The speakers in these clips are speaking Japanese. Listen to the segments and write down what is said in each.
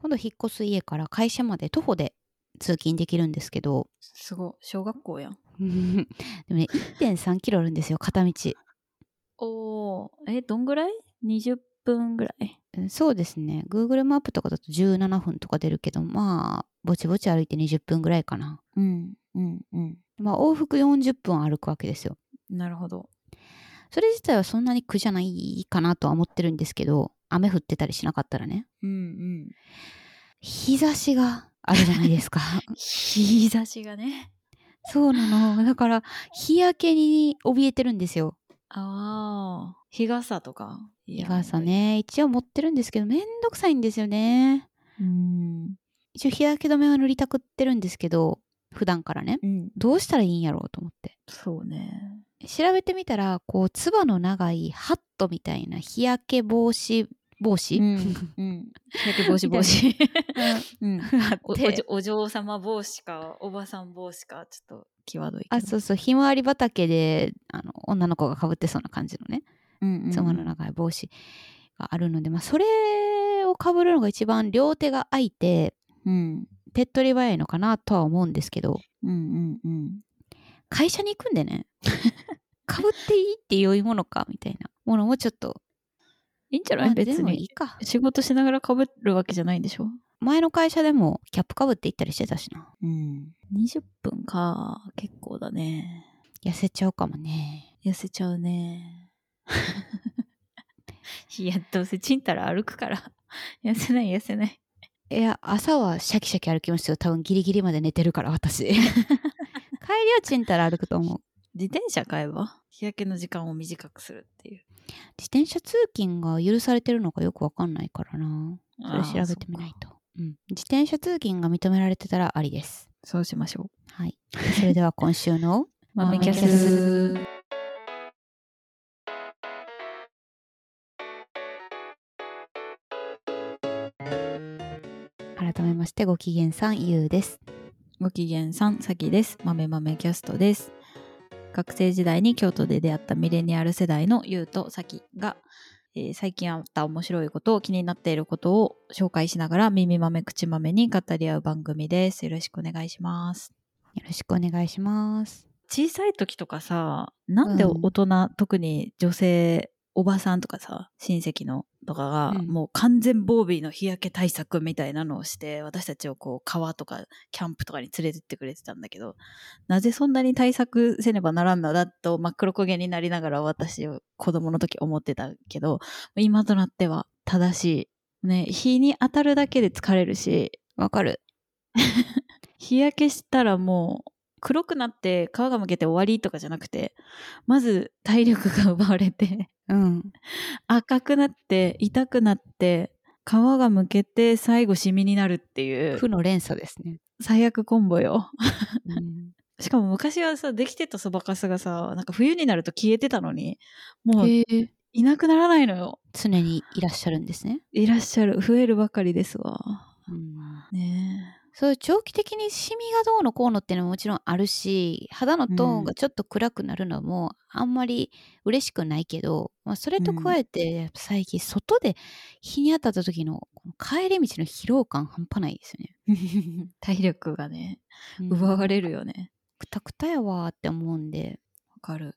今度引っ越す家から会社まで徒歩で通勤できるんですけど、すごい。小学校やん。でもね、1.3キロあるんですよ、片道。おー、え、どんぐらい ?20 分ぐらい？うんそうですね。Google マップとかだと17分とか出るけど、まあ、ぼちぼち歩いて20分ぐらいかな。うん、うん、うん。まあ、往復40分歩くわけですよ。なるほど。それ自体はそんなに苦じゃないかなとは思ってるんですけど、雨降ってたりしなかったらね。うん、うん。日差しがあるじゃないですか。日差しがね。そうなの。だから、日焼けに怯えてるんですよ。ああ。日傘とか。日傘。ね。一応持ってるんですけど、めんどくさいんですよね。うん。一応日焼け止めは塗りたくってるんですけど、普段からね。うん。どうしたらいいんやろうと思って。そうね。調べてみたら、こう、つばの長いハットみたいな日焼け防止、帽子、うん。うん。日焼け防止帽子。うん。あおお嬢様帽子か、おばさん帽子か、ちょっと際どい。あ、そうそう、ひまわり畑で、あの、女の子がかぶってそうな感じのね、うんうん。つばの長い帽子があるので、まあ、それをかぶるのが一番両手が空いて、うん。手っ取り早いのかなとは思うんですけど、うんうんうん。会社に行くんでね、かぶっていいって良いものかみたいなものもちょっと、いいんじゃない？まあ別でもいいに。か。仕事しながら被るわけじゃないんでしょ？前の会社でもキャップかぶって行ったりしてたしな。うん。20分か。結構だね。痩せちゃうかもね。痩せちゃうね。いや、どうせちんたら歩くから。痩せない痩せない。いや、朝はシャキシャキ歩きますよ。多分ギリギリまで寝てるから、私。帰りはちんたら歩くと思う。自転車買えば？日焼けの時間を短くするっていう。自転車通勤が許されてるのかよくわかんないからな。それ調べてみないと。うん。自転車通勤が認められてたらありです。そうしましょう。はい。それでは今週の 豆キャス。改めましてご機嫌さんゆうです。ご機嫌さん、さきです。豆豆キャストです。学生時代に京都で出会ったミレニアル世代のゆうとさきが、えー最近あった面白いことを気になっていることを紹介しながら耳豆口豆に語り合う番組です。よろしくお願いします。よろしくお願いします。小さい時とかさ、なんで大人、特に女性、おばさんとかさ、親戚のとかが、うんもう完全防備の日焼け対策みたいなのをして、私たちをこう、川とか、キャンプとかに連れてってくれてたんだけど、なぜそんなに対策せねばならんのだと、真っ黒焦げになりながら私を子供の時思ってたけど、今となっては正しい。ね、日に当たるだけで疲れるし、わかる。日焼けしたらもう黒くなって皮がむけて終わりとかじゃなくて、まず体力が奪われて、うん。赤くなって、痛くなって、皮がむけて最後シミになるっていう負の連鎖ですね。最悪コンボよ。うん、しかも昔はさ、できてたそばかすがさ、なんか冬になると消えてたのに、もういなくならないのよ。常にいらっしゃるんですね。いらっしゃる。増えるばかりですわ。うんねそういう長期的にシミがどうのこうのっていうのももちろんあるし肌のトーンがちょっと暗くなるのもあんまり嬉しくないけど、まあ、それと加えて最近外で日に当たった時のこの帰り道の疲労感半端ないですよね。え。体力がね、うん奪われるよね。くたくたやわーって思うんで、わかる。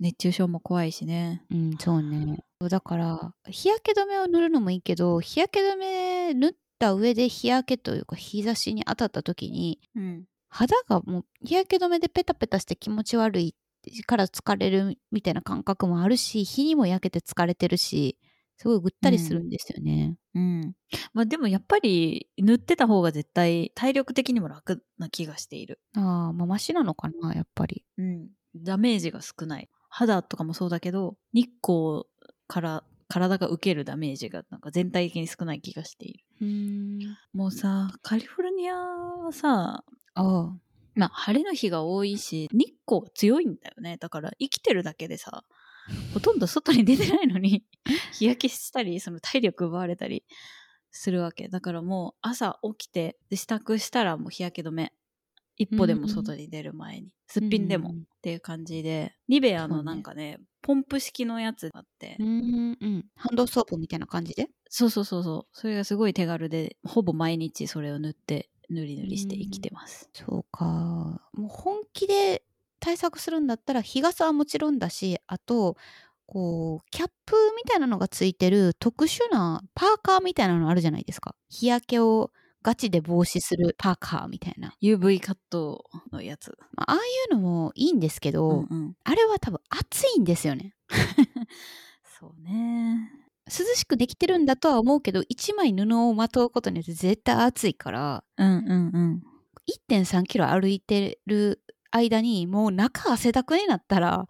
熱中症も怖いしね。うん、そうね。だから日焼け止めを塗るのもいいけど日焼け止め塗った上で日焼けというか日差しに当たった時にうん。肌がもう日焼け止めでペタペタして気持ち悪いから疲れるみたいな感覚もあるし日にも焼けて疲れてるしすごいぐったりするんですよね。うん。まあでもやっぱり塗ってた方が絶対体力的にも楽な気がしている。ああまあマシなのかなやっぱり。うん。ダメージが少ない。肌とかもそうだけど、日光から体が受けるダメージがなんか全体的に少ない気がしている。うーんもうさ、カリフォルニアはさ、ああまあ晴れの日が多いし、日光が強いんだよね。だから生きてるだけでさ、ほとんど外に出てないのに 日焼けしたり、その体力奪われたりするわけ。だからもう朝起きて、で支度したらもう日焼け止め一歩でも外に出る前に。すっぴんでもうんっていう感じで、ニベアのなんかね、ポンプ式のやつがあって、うんうん。ハンドソープみたいな感じで？そうそうそうそう。それがすごい手軽で、ほぼ毎日それを塗って、塗り塗りして生きてます。そうか。もう本気で対策するんだったら日傘はもちろんだし、あと、こう、キャップみたいなのがついてる特殊なパーカーみたいなのあるじゃないですか。日焼けをガチで防止するパーカーみたいな。UV カットのやつ。まあ、ああいうのもいいんですけど、うんうん。あれは多分暑いんですよね。そうね。涼しくできてるんだとは思うけど、1枚布をまとうことによって絶対暑いから、うんうんうん。1.3キロ歩いてる間にもう中汗だくになったら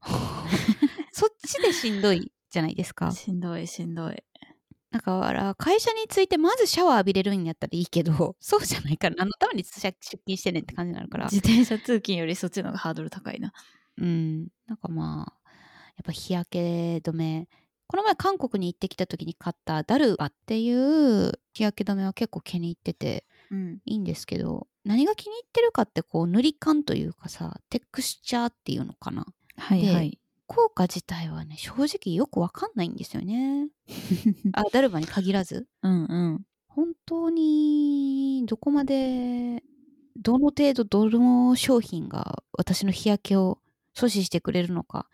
そっちでしんどいじゃないですか。しんどいしんどい。だから会社に着いてまずシャワー浴びれるんやったらいいけど そうじゃないから何のために出勤してんねんって感じになるから自転車通勤よりそっちの方がハードル高いな。うんなんかまあやっぱ日焼け止めこの前韓国に行ってきた時に買ったダルバっていう日焼け止めは結構気に入っててうん。いいんですけど何が気に入ってるかってこう塗り感というかさテクスチャーっていうのかなではいはい。効果自体はね正直よくわかんないんですよね あダルバに限らずうんうん。本当にどこまでどの程度どの商品が私の日焼けを阻止してくれるのか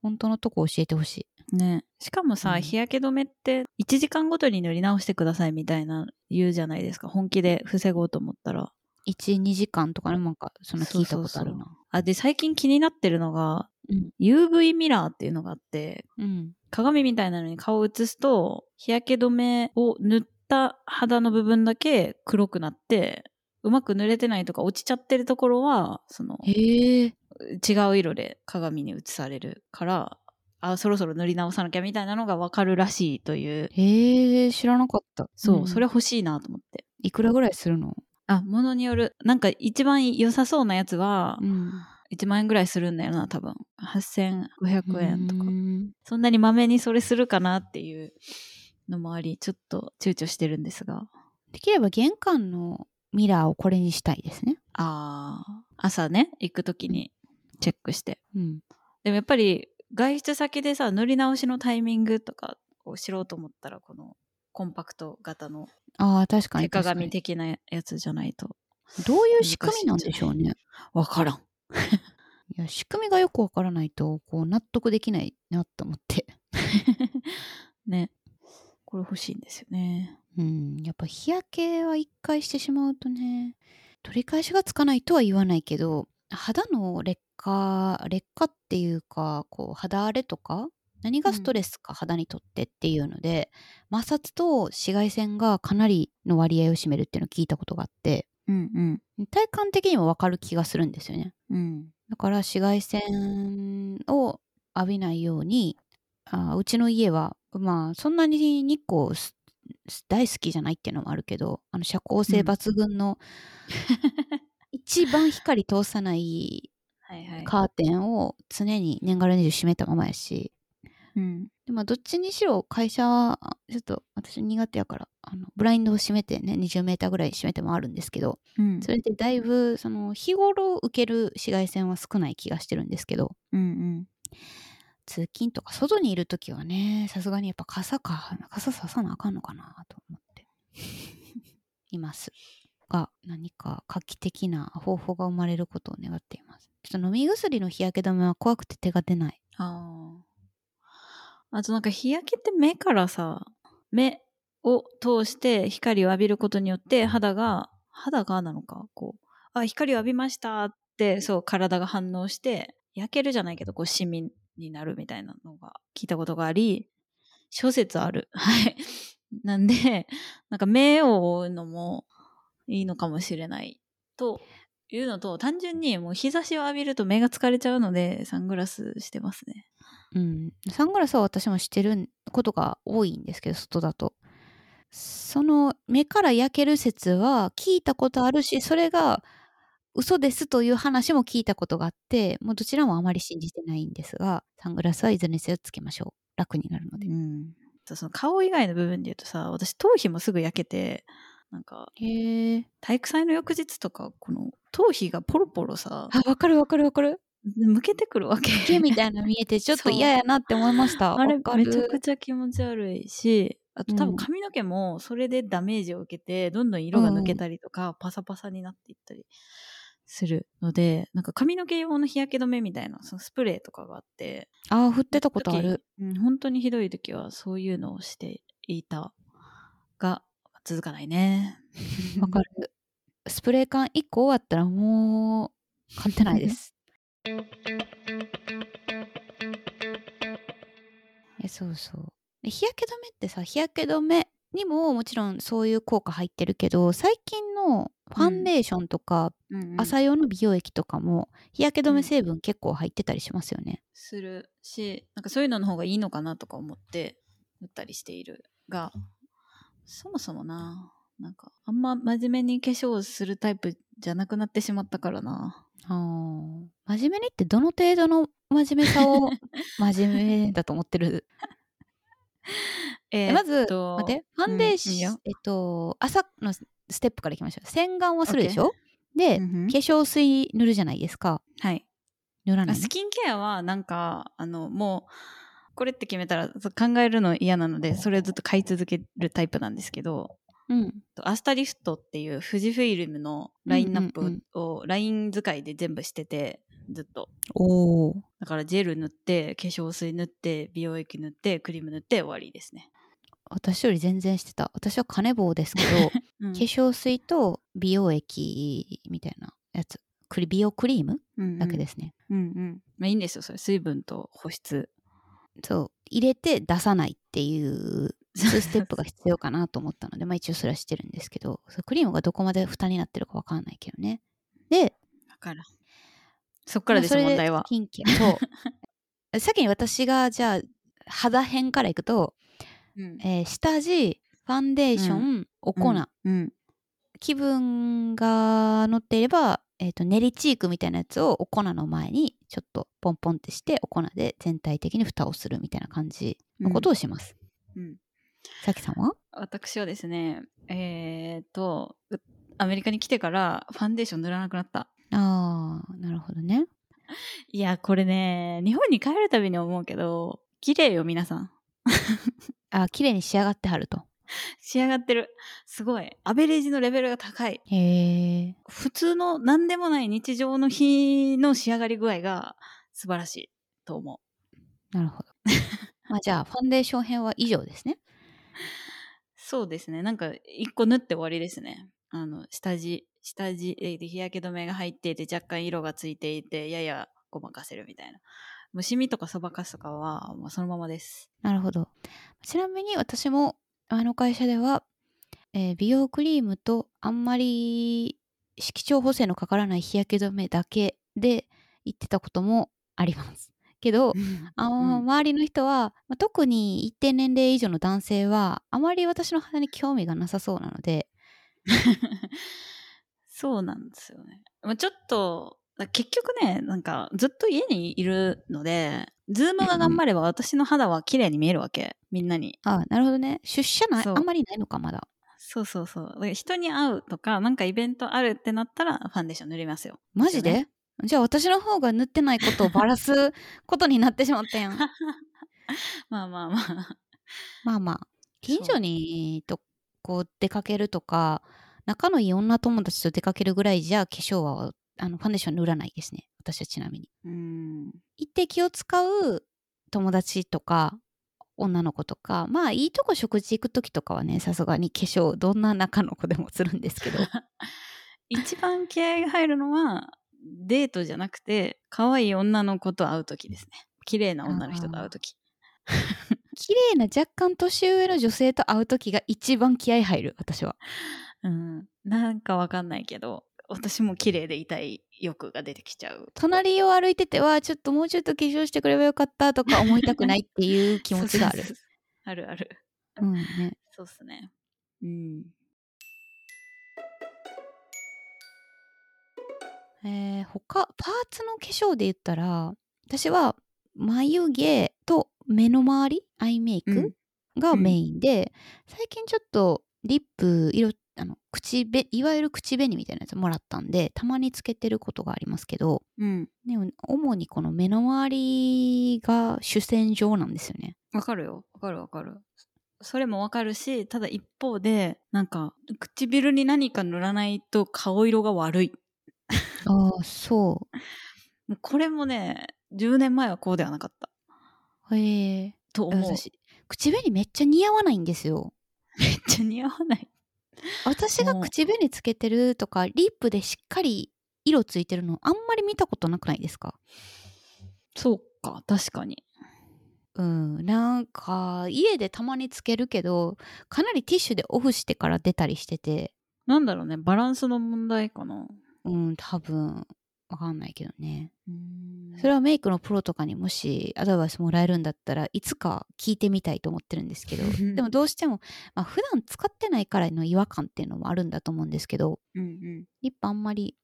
本当のとこ教えてほしいね。しかもさ、うん日焼け止めって1時間ごとに塗り直してくださいみたいな言うじゃないですか。本気で防ごうと思ったら。12時間とかねなんかそんな聞いたことあるなあ、で、最近気になってるのが、うん。UV ミラーっていうのがあって、うん。鏡みたいなのに顔を映すと、日焼け止めを塗った肌の部分だけ黒くなって、うまく塗れてないとか落ちちゃってるところは、その、違う色で鏡に映されるから、あ、そろそろ塗り直さなきゃみたいなのがわかるらしいという。へえ知らなかった。そう、ん。それ欲しいなと思って。いくらぐらいするの？あ、ものによる。なんか一番良さそうなやつは、うん1万円ぐらいするんだよな、多分。8500円とかう。んそんなにまめにそれするかなっていうのもあり、ちょっと躊躇してるんですが。できれば玄関のミラーをこれにしたいですねああ、朝ね、行くときにチェックして。うんでもやっぱり外出先でさ、塗り直しのタイミングとかを知ろうと思ったら、このコンパクト型のああ確か手に確かに鏡的なやつじゃないとどういう仕組みなんでしょうねわからん。いや仕組みがよくわからないとこう納得できないなと思って ね。これ欲しいんですよね。うんやっぱ日焼けは一回してしまうとね取り返しがつかないとは言わないけど肌の劣化劣化っていうかこう肌荒れとか何がストレスか肌にとってっていうので、摩擦と紫外線がかなりの割合を占めるっていうのを聞いたことがあってうん体感的にもわかる気がするんですよねうん。うん。だから紫外線を浴びないようにあうちの家はまあそんなに日光す大好きじゃないっていうのもあるけどあの遮光性抜群の、一番光通さな い。カーテンを常に年がら年中閉めたままやしうん。でまあどっちにしろ会社はちょっと私苦手やからあのブラインドを閉めてね20メーターぐらい閉めてもあるんですけどうん。それでだいぶその日頃受ける紫外線は少ない気がしてるんですけどうんうん。通勤とか外にいるときはねさすがにやっぱ傘か傘ささなあかんのかなと思って いますが何か画期的な方法が生まれることを願っていますちょっと飲み薬の日焼け止めは怖くて手が出ないああ。となんか日焼けって目からさ、目を通して光を浴びることによって肌が、肌がなのか、こう、あ、光を浴びましたって、そう、体が反応して、焼けるじゃないけど、こう、シミになるみたいなのが聞いたことがあり、諸説ある。はい。なんで、なんか目を覆うのもいいのかもしれないというのと、単純にもう日差しを浴びると目が疲れちゃうので、サングラスしてますね。うんサングラスは私もしてることが多いんですけど外だとその目から焼ける説は聞いたことあるしそれが嘘ですという話も聞いたことがあってもうどちらもあまり信じてないんですがサングラスはいずれにせよつけましょう楽になるのでうん。その顔以外の部分で言うとさ、私頭皮もすぐ焼けて、なんかへえ。体育祭の翌日とかこの頭皮がポロポロさあ、わかるわかるわかる。向けてくるわけ毛みたいなの見えてちょっと嫌やなって思いました。あれめちゃくる。ちゃ気持ち悪いしあと多うん分髪の毛もそれでダメージを受けてどんどん色が抜けたりとか、パサパサになっていったりするのでなんか髪の毛用の日焼け止めみたいなそのスプレーとかがあってあー、振ってたことある。うん、本当にひどい時はそういうのをしていたが続かないね。わかる。スプレー缶1個終わったらもう 買ってないです。えそうそう。で日焼け止めってさ日焼け止めにももちろんそういう効果入ってるけど最近のファンデーションとか、うんうん朝用の美容液とかも日焼け止め成分結構入ってたりしますよね。するしなんかそういうのの方がいいのかなとか思って塗ったりしているがそもそもななんかあんま真面目に化粧するタイプじゃなくなってしまったからな。あー。真面目にってどの程度の真面目さを 真面目だと思ってる？えまず、待って、ファンデーション、うんえっと、朝のステップからいきましょう。洗顔はするでしょ？で、うんうん。化粧水塗るじゃないですか。はい。塗らないの？スキンケアはなんかあのもうこれって決めたら考えるの嫌なのでそれをずっと買い続けるタイプなんですけどうん。アスタリフトっていう富士フイルムのラインナップうんうんをライン使いで全部しててずっと。だからジェル塗って化粧水塗って美容液塗ってクリーム塗って終わりですね、私より全然してた。私は金棒ですけど、うん化粧水と美容液みたいなやつ。クリ美容クリームだけですね。うんうんまあいいんですよそれ水分と保湿そう。入れて出さないっていう2ステップが必要かなと思ったので、まあ一応それはしてるんですけど、クリームがどこまで蓋になってるかわかんないけどね。で、だからそっからです問題は。スキンケアそう。先に私がじゃあ肌編からいくと、うん。えー下地ファンデーション、お粉、うん気分が乗っていれば、えー、と練りチークみたいなやつをお粉の前にちょっとポンポンってしてお粉で全体的に蓋をするみたいな感じのことをします。うんさきさんは？私はですねえー、っとうアメリカに来てからファンデーション塗らなくなったあーなるほどね。いやこれね日本に帰るたびに思うけど綺麗よ皆さんあ綺麗に仕上がってはると。仕上がってるすごいアベレージのレベルが高いへえ。普通の何でもない日常の日の仕上がり具合が素晴らしいと思うなるほど。まあじゃあファンデーション編は以上ですね。そうですねなんか一個塗って終わりですねあの下地下地えー日焼け止めが入っていて若干色がついていてややごまかせるみたいなもうシミとかそばかすとかはもうそのままですなるほど。ちなみに私もあの会社では、えー美容クリームとあんまり色調補正のかからない日焼け止めだけで言ってたこともあります。けど、うん周りの人は、まあ特に一定年齢以上の男性はあまり私の肌に興味がなさそうなので、そうなんですよね。まあちょっと、結局ね、なんかずっと家にいるので、 Zoom が頑張れば私の肌は綺麗に見えるわけ。みんなに。あなるほどね。出社ないあんまりないのか、まだ。そうそうそう。人に会うとか、なんかイベントあるってなったら、ファンデーション塗りますよ。マジで、ねじゃあ私の方が塗ってないことをバラすことになってしまったやん。まあまあまあ。まあまあ近所にとこう出かけるとか仲のいい女友達と出かけるぐらいじゃ化粧はあのファンデーション塗らないですね私はちなみにうん。一定気を使う友達とか女の子とかまあいいとこ食事行く時とかはねさすがに化粧どんな仲の子でもするんですけど 一番気合が入るのは、デートじゃなくて、可愛い女の子と会うときですね。綺麗な女の人と会うとき。綺麗な若干年上の女性と会う時が一番気合入る私は うん。なんかわかんないけど、私も綺麗でいたい欲が出てきちゃう。隣を歩いててはちょっともうちょっと化粧してくればよかったとか思いたくないっていう気持ちがあるあるある。うんねそうっすね。うん。えー他パーツの化粧で言ったら私は眉毛と目の周りアイメイクがメインで、最近ちょっとリップ色口紅いわゆる口紅みたいなやつもらったんでたまにつけてることがありますけどうん。でも主にこの目の周りが主戦場なんですよね。わかるよ。わかるわかる。それもわかるし、ただ一方で、なんか、唇に何か塗らないと顔色が悪い。ああそもうこれもね、10年前はこうではなかった。う。へえ。と思う。私口紅めっちゃ似合わないんですよ。めっちゃ似合わない。私が口紅つけてるとかリップでしっかり色ついてるのあんまり見たことなくないですか？そうか、確かに。うんなんか家でたまにつけるけどかなりティッシュでオフしてから出たりしててなんだろうね、バランスの問題かな。うん多分わかんないけどね。うん。それはメイクのプロとかにもしアドバイスもらえるんだったらいつか聞いてみたいと思ってるんですけど。でもどうしても、まあ普段使ってないからの違和感っていうのもあるんだと思うんですけど。うんうん。リップあんまり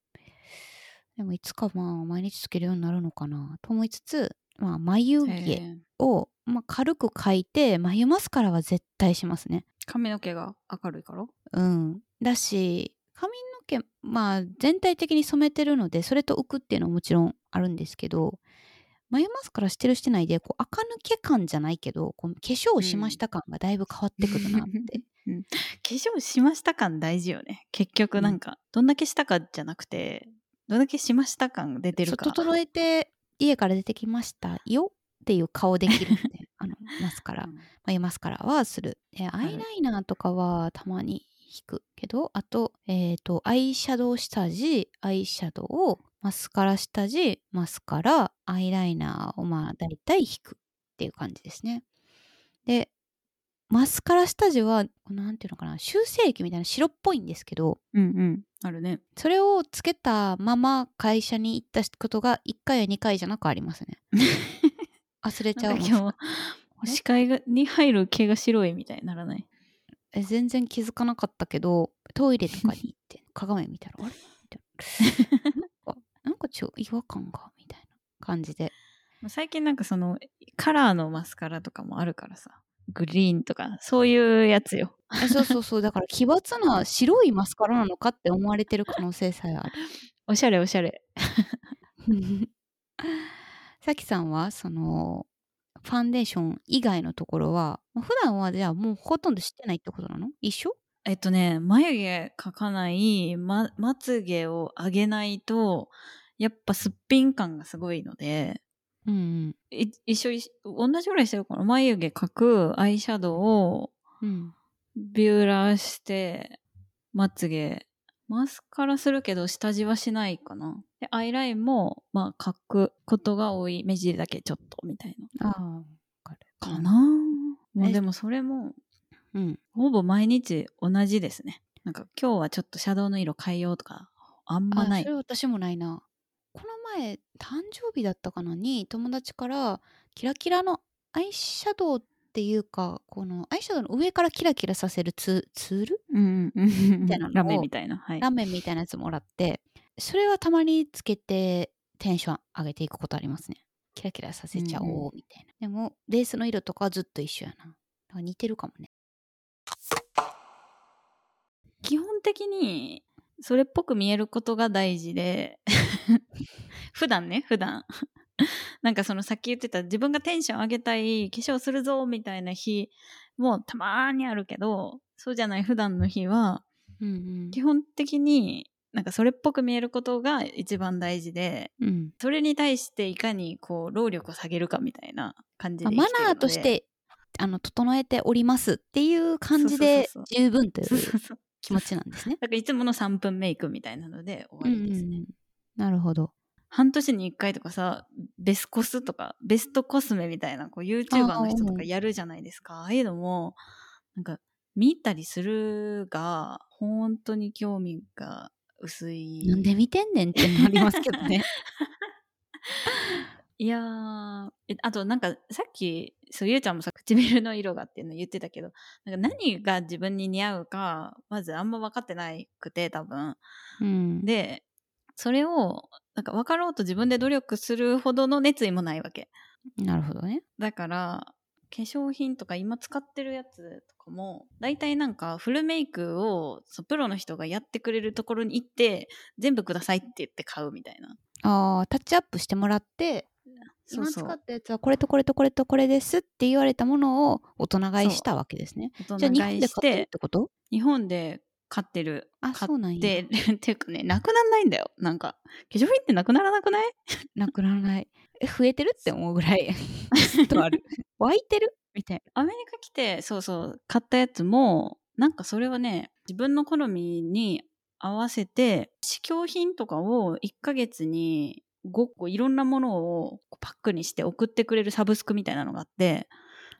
でもいつかまあ毎日つけるようになるのかな。と思いつつ、まあ、眉毛を、まあ、軽く描いて眉マスカラは絶対しますね。髪の毛が明るいから？うん、だし髪の毛まあ全体的に染めてるのでそれと浮くっていうのはもちろんあるんですけど眉マスカラしてるしてないでこう垢抜け感じゃないけどこう化粧しました感がだいぶ変わってくるなって。化粧しました感大事よね。結局なんか、どんだけしたかじゃなくて、どんだけしました感出てるか。整えて家から出てきましたよっていう顔できるんであのマスカラ うん眉マスカラはする。で、アイライナーとかはたまに引くけど、あと、えっ、と、アイシャドウ下地、アイシャドウを、マスカラ下地、マスカラ、アイライナーをまあ大体引くっていう感じですね。で、マスカラ下地は、なんていうのかな、修正液みたいな白っぽいんですけど、うんうん。あるね。それをつけたまま会社に行ったことが1回や2回じゃなくありますね。忘れちゃう今日、視界がに入る毛が白いみたいにならない？え全然気づかなかったけどトイレとかに行って 鏡見たらあれ？みたいな なんかなんかちょ違和感がみたいな感じで最近なんかその、カラーのマスカラとかもあるからさ。グリーンとか、そういうやつよ。えそうそうそうだから奇抜な白いマスカラなのかって思われてる可能性さえある おしゃれおしゃれ。さきさんはそのファンデーション以外のところはまあ普段はじゃあもうほとんど知ってないってことなの？一緒？えっとね、眉毛描かない、ま、まつげを上げないと、やっぱすっぴん感がすごいので、うんうん。い一緒一緒同じぐらいしてるかな？眉毛描くアイシャドウをうん。ビューラーしてまつげマスカラするけど下地はしないかな。でアイラインもまあ描くことが多い。目尻だけちょっとみたいな。ああわかる。かな。もうでもそれもうん。ほぼ毎日同じですね。なんか今日はちょっとシャドウの色変えようとかあんまない。あそれ私もないな。この前誕生日だったかなに友達からキラキラのアイシャドウっていうかこのアイシャドウの上からキラキラさせるツツール？うんうん。みたいなラメみたいな。はい。ラメみたいなやつもらってそれはたまにつけてテンション上げていくことありますね。キラキラさせちゃおうみたいな、でもベースの色とかはずっと一緒やな。だから似てるかもね。基本的にそれっぽく見えることが大事で。普段ね普段 なんかそのさっき言ってた自分がテンション上げたい化粧するぞみたいな日もたまーにあるけどそうじゃない普段の日はうん基本的になんかそれっぽく見えることが一番大事でうん。うんそれに対していかにこう労力を下げるかみたいな感じでまあマナーとしてあの整えておりますっていう感じで十分という気持ちなんですね。だからいつもの3分メイクみたいなので終わりですね、うんうんうん。なるほど。半年に1回とかさベスコスとかベストコスメみたいなこう YouTuber の人とかやるじゃないですか。ああいうのもなんか見たりするが本当に興味が薄い。なんで見てんねんってなりますけどね。いやあとなんかさっきそうゆうちゃんもさ唇の色がっていうの言ってたけどなんか何が自分に似合うかまずあんま分かってなくて多分。うん、でそれをなんか分かろうと自分で努力するほどの熱意もないわけ。なるほどね。だから粧品とか今使ってるやつとかも大体なんかフルメイクをそうプロの人がやってくれるところに行って全部くださいって言って買うみたいな。ああタッチアップしてもらって今使ったやつはこれとこれとこれとこれですって言われたものを大人買いしたわけですね。大じゃあ日本で買ってってこと？日本で買ってるあ買そうなんやって っていうかねなくなんないんだよなんか化粧品ってなくならなくない？なくならない。え増えてるって思うぐらい とある。湧いてる？みたいアメリカ来てそうそう買ったやつもなんかそれはね自分の好みに合わせて試供品とかを1ヶ月に5個いろんなものをパックにして送ってくれるサブスクみたいなのがあって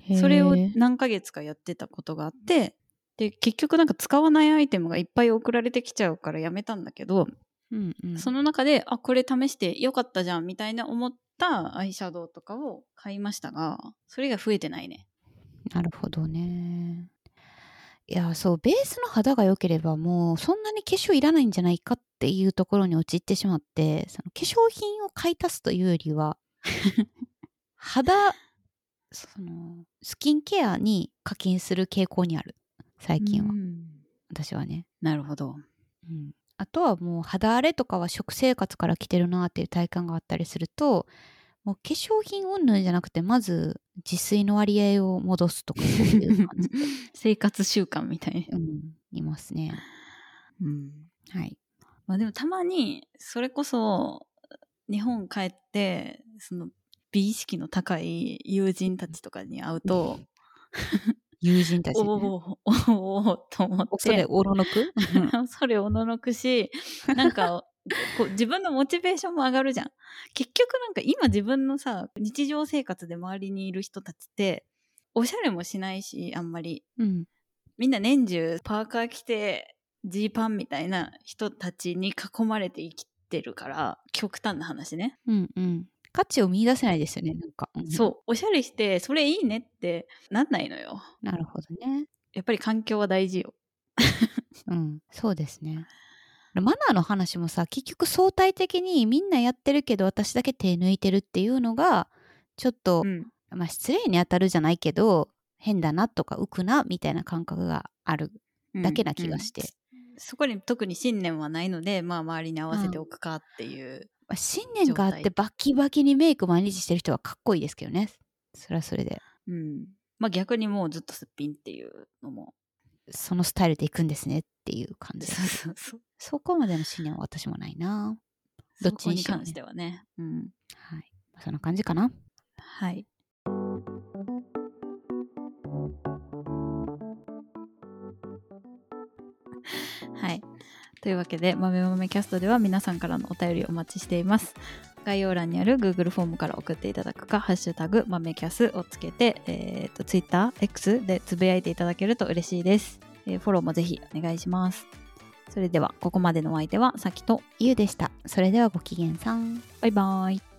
な。それを何ヶ月かやってたことがあってで結局なんか使わないアイテムがいっぱい送られてきちゃうからやめたんだけど、うんうん、その中であこれ試してよかったじゃんみたいな思ったアイシャドウとかを買いましたがそれが増えてないね。なるほどね。いやそうベースの肌が良ければもうそんなに化粧いらないんじゃないかっていうところに陥ってしまってその化粧品を買い足すというよりは 肌そのスキンケアに課金する傾向にある最近は、うん私はね、なるほど。うん、あとはもう肌荒れとかは食生活から来てるなっていう体感があったりするともう化粧品云々じゃなくてまず自炊の割合を戻すとかそういう感じで、生活習慣みたいな。うん、いますね。うん。はい。まあ、でもたまにそれこそ日本帰ってその美意識の高い友人たちとかに会うと、友人たち、おね、おおおと思ってそれおろのくそれおののくしなんかこう自分のモチベーションも上がるじゃん結局なんか今自分のさ日常生活で周りにいる人たちっておしゃれもしないしあんまりうんみんな年中パーカー着てジーパンみたいな人たちに囲まれて生きてるから極端な話ね、うんうん価値を見出せないですよねなんか、うんそう。おしゃれしてそれいいねってなんないのよ。なるほどね。やっぱり環境は大事よ。うん。そうですね。マナーの話もさ結局相対的にみんなやってるけど私だけ手抜いてるっていうのがちょっと、うん。まあ失礼に当たるじゃないけど変だなとか浮くなみたいな感覚があるだけな気がして、うんそこに特に信念はないのでまあ周りに合わせておくかっていう、まあ信念があってバッキバキにメイク毎日してる人はかっこいいですけどね。それはそれで。うん。まあ逆にもうずっとすっぴんっていうのも。そのスタイルでいくんですねっていう感じそうそうそう。そこまでの信念は私もないな。どっちにね。に関してはね。うん。はい。そんな感じかな。はいはい。というわけで、豆豆キャストでは皆さんからのお便りをお待ちしています。概要欄にある Google フォームから送っていただくか、ハッシュタグ豆キャスをつけて、えー、と Twitter、X でつぶやいていただけると嬉しいです。えーフォローもぜひお願いします。それでは、ここまでのお相手はさきと、ゆうでしたそれではごきげんさんバイバイ。